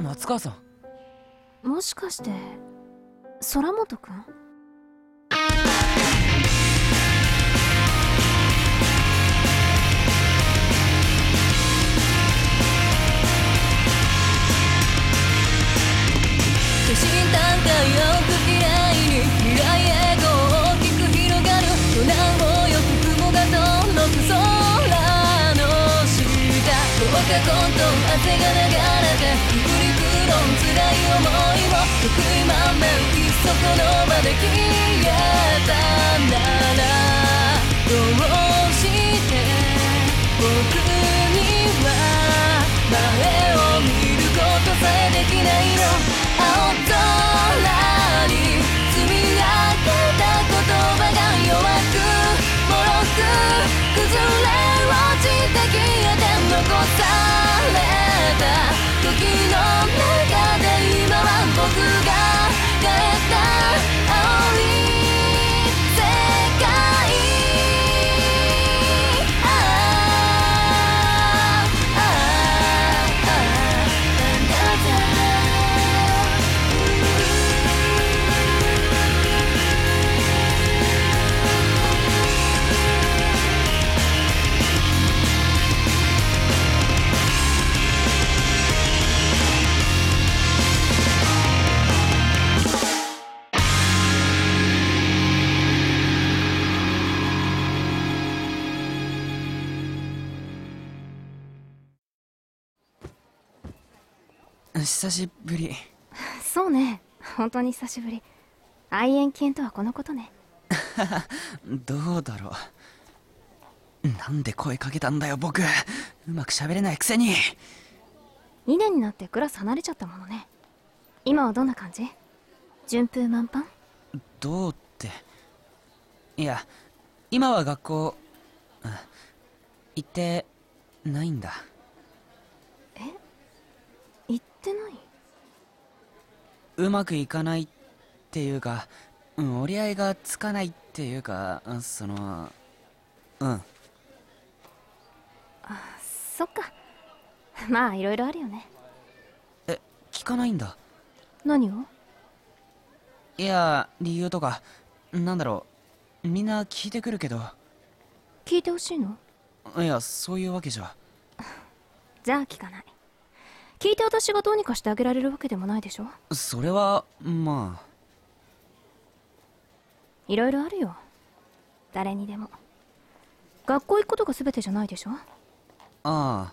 松川さん。もしかして空本くん？都心短歌よ過去と汗が流れてくりくの辛い思いを得意満面いっそこの場で消えたならどうして僕には前を見ることさえできないの青久しぶり。そうね。本当に久しぶり。愛煙犬とはこのことね。どうだろう。なんで声かけたんだよ僕。うまく喋れないくせに。2年になってクラス離れちゃったものね。今はどんな感じ？順風満帆？どうって。いや今は学校うん。行ってないんだてない？うまくいかないっていうか、うん、折り合いがつかないっていうかうんそのうん。そっか。まあいろいろあるよね。え聞かないんだ。何を？いや理由とかなんだろう。みんな聞いてくるけど。聞いてほしいの？いやそういうわけじゃ。じゃあ聞かない聞いて私がどうにかしてあげられるわけでもないでしょ？それはまいろいろあるよ。誰にでも。学校行くことが全てじゃないでしょ？ああ。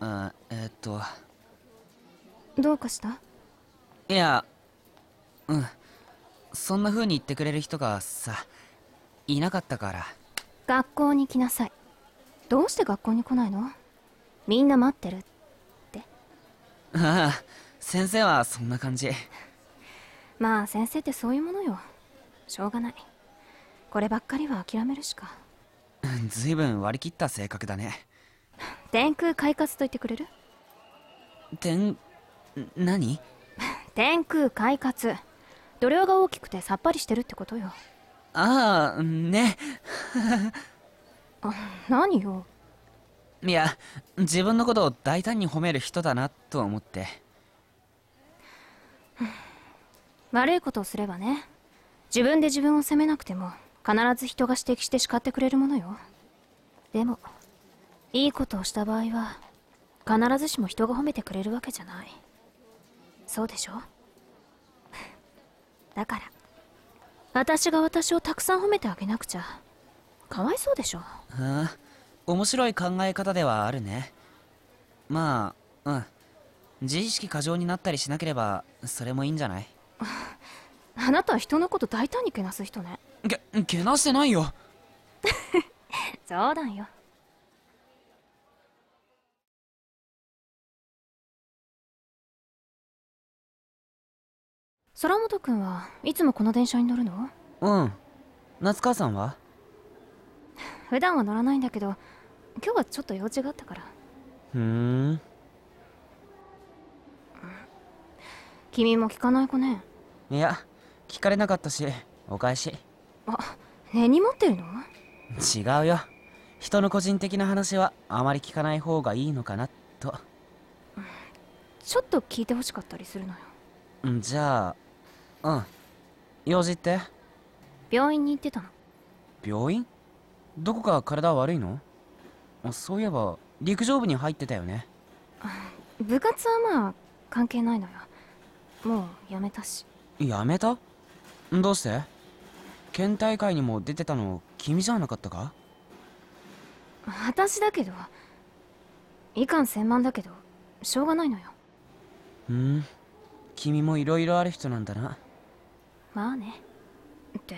あえーっと。どうかした？いやうん。そんな風に言ってくれる人がさいなかったから。学校に来なさい。どうして学校に来ないの？みんな待ってるああ先生はそんな感じ。まあ先生ってそういうものよ。しょうがない。こればっかりは諦めるしか。ずいぶん割り切った性格だね。天空快活と言ってくれる？天何？天空快活。度量が大きくてさっぱりしてるってことよ。ああね。何よ？いや自分のことを大胆に褒める人だなと思って。悪いことをすればね。自分で自分を責めなくても必ず人が指摘して叱ってくれるものよ。でもいいことをした場合は必ずしも人が褒めてくれるわけじゃない。そうでしょ？だから私が私をたくさん褒めてあげなくちゃかわいそうでしょ？ああ面白い考え方ではあるね。まあうん。自意識過剰になったりしなければそれもいいんじゃない？あなたは人のこと大胆にけなす人ね。けけなしてないよ。冗談よ。空本君はいつもこの電車に乗るの？うん。夏川さんは？普段は乗らないんだけど今日はちょっと用事があったから。ふーん。君も聞かない子ね。いや聞かれなかったしお返し。あ根に持ってるの？違うよ。人の個人的な話はあまり聞かない方がいいのかなと。ちょっと聞いてほしかったりするのよ。んじゃあうん。用事って？病院に行ってたの。病院？どこか体悪いの？あそういえば陸上部に入ってたよね。部活はまあ関係ないのよ。もうやめたし。やめた？どうして？県大会にも出てたの君じゃなかったか？私だけど。いかん千万だけど。しょうがないのよ。うん。君もいろいろある人なんだな。まあね。って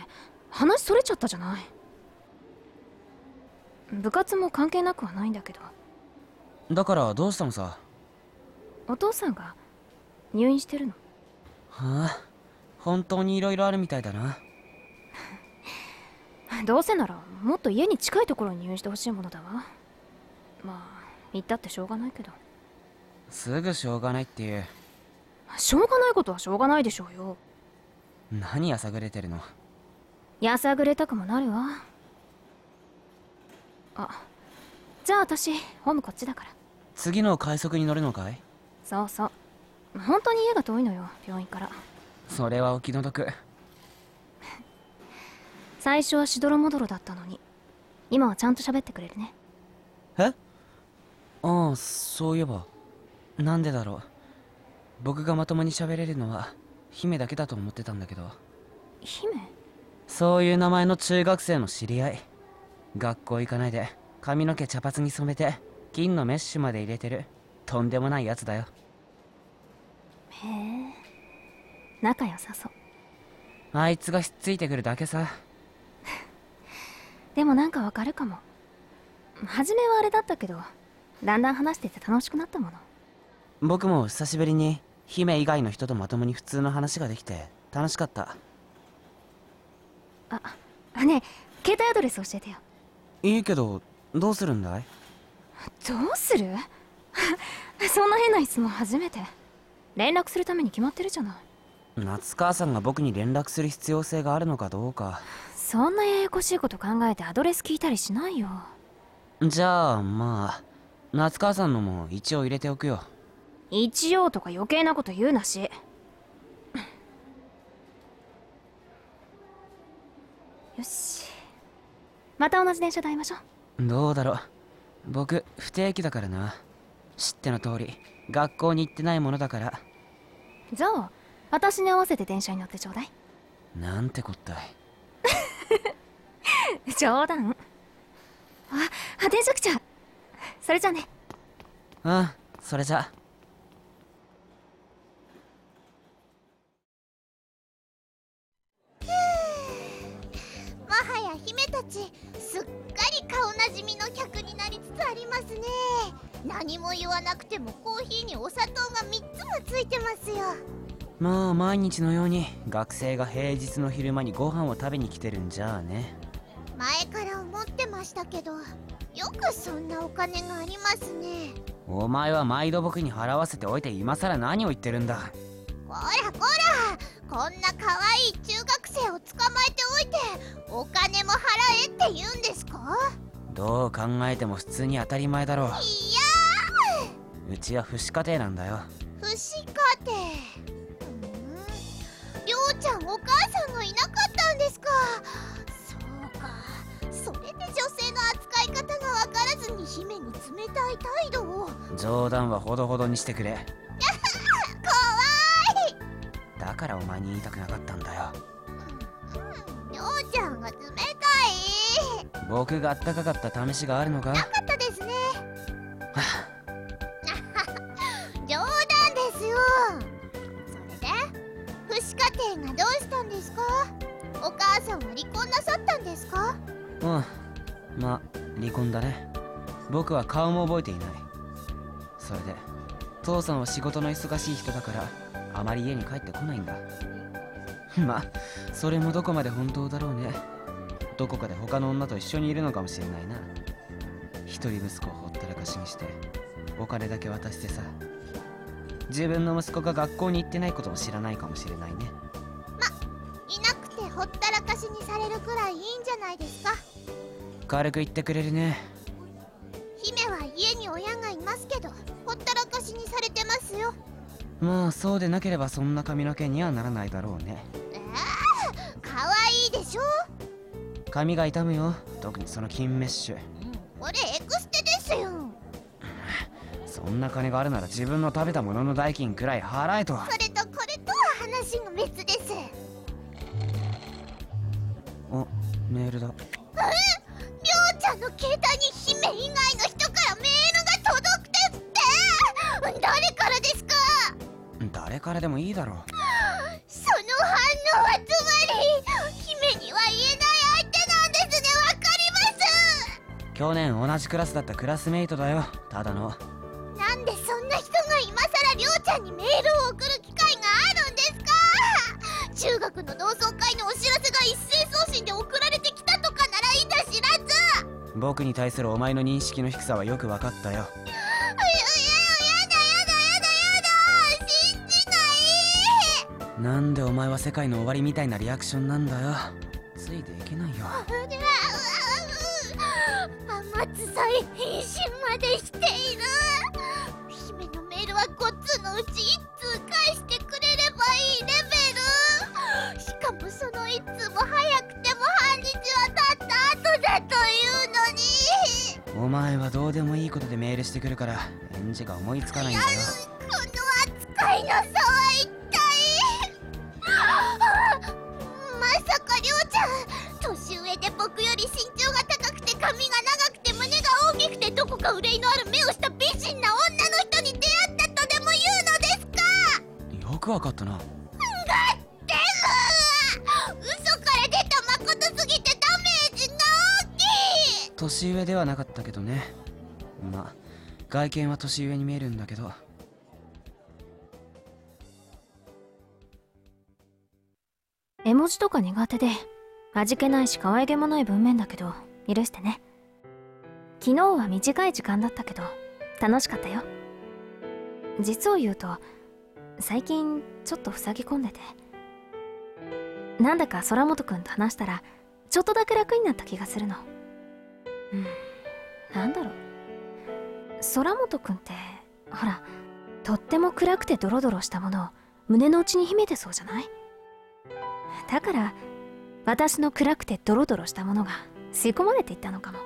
話それちゃったじゃない部活も関係なくはないんだけど。だからどうしたのさ？お父さんが入院してるの。はあ本当にいろいろあるみたいだな。どうせならもっと家に近いところに入院してほしいものだわ。まあ言ったってしょうがないけど。すぐしょうがないっていう。しょうがないことはしょうがないでしょうよ。何やさぐれてるの？やさぐれたくもなるわあじゃあ私ホームこっちだから。次の快速に乗るのかい？そうそう。本当に家が遠いのよ病院から。それはお気の毒。最初はしどろもどろだったのに。今はちゃんと喋ってくれるね。え？ああそういえば。なんでだろう。僕がまともに喋れるのは姫だけだと思ってたんだけど。姫？そういう名前の中学生の知り合い学校行かないで髪の毛茶髪に染めて金のメッシュまで入れてる。とんでもないやつだよ。へえ。仲良さそう。あいつがひっついてくるだけさ。でもなんかわかるかも。初めはあれだったけどだんだん話してて楽しくなったもの。僕も久しぶりに姫以外の人とまともに普通の話ができて楽しかった。ああねえ携帯アドレス教えてよいいけどどうするんだい？どうする？そんな変な質問初めて。連絡するために決まってるじゃない。夏川さんが僕に連絡する必要性があるのかどうか。そんなややこしいこと考えてアドレス聞いたりしないよ。じゃあまあ夏川さんのも一応入れておくよ。一応とか余計なこと言うなし。よしまた同じ電車で会いましょう。どうだろう。僕不定期だからな。知っての通り学校に行ってないものだから。じゃあ私に合わせて電車に乗ってちょうだい。なんてこったい。冗談。ああ電車来ちゃう。それじゃあね。うんそれじゃも姫たちすっかり顔なじみの客になりつつありますね。何も言わなくてもコーヒーにお砂糖が3つもついてますよ。まあ毎日のように学生が平日の昼間にご飯を食べに来てるんじゃあね。前から思ってましたけどよくそんなお金がありますね。お前は毎度僕に払わせておいて今さら何を言ってるんだ。こらこらこんな可愛い中学生を捕まえておいてお金も払えって言うんですか？どう考えても普通に当たり前だろいやううちは父子家庭なんだよ。ー不思家庭。ん。りょうちゃんお母さんがいなかったんですか？そうか。それで女性の扱い方が分からずに姫に冷たい態度を。冗談はほどほどにしてくれからお前に言いたくなかったんだよ。うんりょうちゃんが冷たい僕があったかかった試しがあるのかなかったですね冗談ですよそれで不死家庭がどうしたんですかお母さんは離婚なさったんですかうんまあ離婚だね僕は顔も覚えていないそれで父さんは仕事の忙しい人だからあまり家に帰ってこないんだ。まあそれもどこまで本当だろうね。どこかで他の女と一緒にいるのかもしれないな。一人息子をほったらかしにしてお金だけ渡してさ。自分の息子が学校に行ってないことも知らないかもしれないね。いなくてほったらかしにされるくらいいいんじゃないですか。軽く言ってくれるね。姫は家に親がいますけどほったらかしにされてますよまあそうでなければそんな髪の毛にはならないだろうね。えー、かわいいでしょ？髪が痛むよ。特にその金メッシュ。これエクステですよ。そんな金があるなら自分の食べたものの代金くらい払えとそれとこれとは話が別です。おメールだ。りょうちゃんの携帯に姫以外の人からメールが届くですって。誰からですか誰からでもいいだろう。その反応はつまり姫には言えない相手なんですね。わかります。去年同じクラスだったクラスメイトだよただの。なんでそんな人が今さらりょうちゃんにメールを送る機会があるんですか。中学の同窓会のお知らせが一斉送信で送られてきたとかならいいだ知らず。僕に対するお前の認識の低さはよく分かったよなんでお前は世界の終わりみたいなリアクションなんだよ。ついていけないよ。うわうわ天津さえ返信までしている姫のメールは5通のうち1通返してくれればいいレベルしかもその1通も早くても半日は経った後だというのにお前はどうでもいいことでメールしてくるから返事が思いつかないんだよこの扱いの差はか憂いのある目をした美人な女の人に出会ったとでも言うのですか？よく分かったな嘘から出た誠すぎてダメージが大き！い年上ではなかったけどね。まあ外見は年上に見えるんだけど。絵文字とか苦手で味気ないし可愛げもない文面だけど許してね昨日は短い時間だったけど楽しかったよ。実を言うと最近ちょっと塞ぎ込んでて。なんだか空本くんと話したらちょっとだけ楽になった気がするの。うん。なんだろう。空本くんってほらとっても暗くてドロドロしたものを胸の内に秘めてそうじゃない？だから私の暗くてドロドロしたものが吸い込まれていったのかも。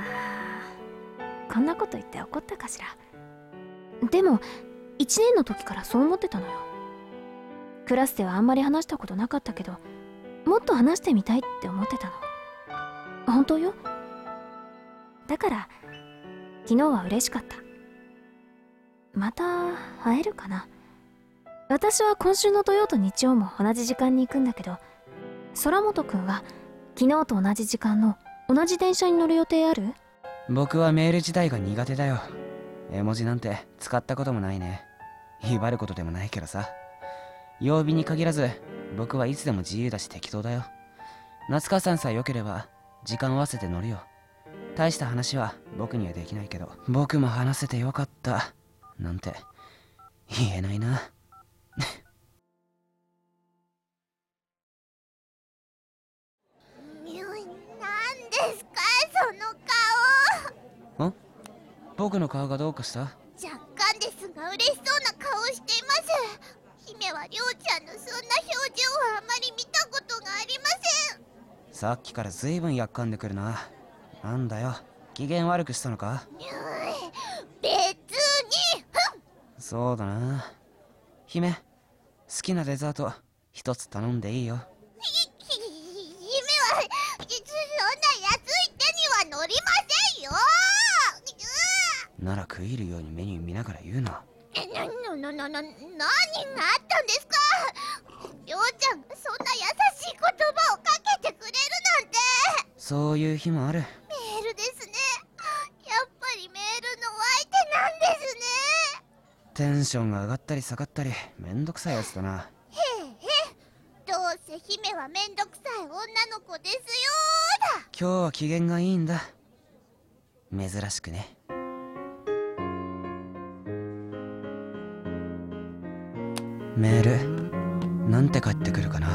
あーこんなこと言って怒ったかしら？でも1年の時からそう思ってたのよ。クラスではあんまり話したことなかったけどもっと話してみたいって思ってたの。本当よ。だから昨日は嬉しかった。また会えるかな？私は今週の土曜と日曜も同じ時間に行くんだけど空本くんは昨日と同じ時間の同じ電車に乗る予定ある？僕はメール自体が苦手だよ。絵文字なんて使ったこともないね。威張ることでもないけどさ。曜日に限らず僕はいつでも自由だし適当だよ。夏川さんさえ良ければ時間を合わせて乗るよ。大した話は僕にはできないけど僕も話せてよかった。なんて言えないな。僕の顔がどうかした？若干ですが嬉しそうな顔をしています。姫はりょうちゃんのそんな表情はあまり見たことがありません。さっきから随分やっかんでくるな。なんだよ。機嫌悪くしたのか？別に。そうだな。姫好きなデザート一つ頼んでいいよひひ姫はそんな安い手には乗りませんよなら食い入るようにメニュー見ながら言うな。えななななな何があったんですか？りょうちゃんがそんな優しい言葉をかけてくれるなんて。そういう日もある。メールですね。やっぱりメールのお相手なんですね。テンションが上がったり下がったりめんどくさいやつだな。へえへえ。どうせ姫はめんどくさい女の子ですよだ。今日は機嫌がいいんだ。珍しくねメール。なんて返ってくるかな。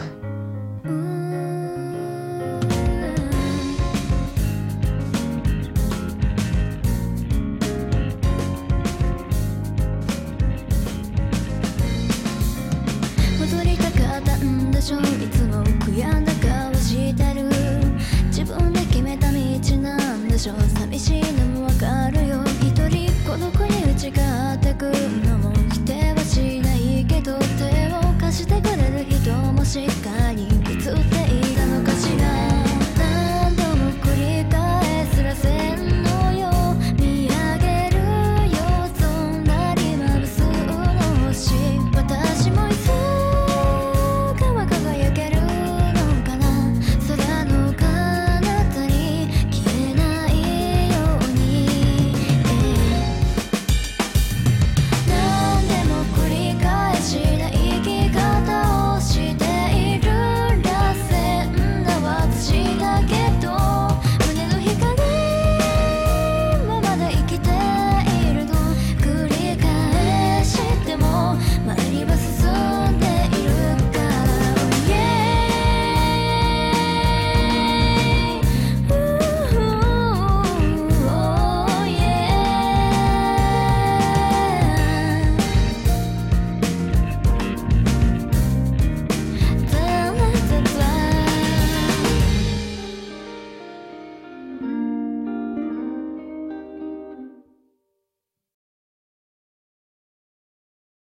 戻りたかったんでしょ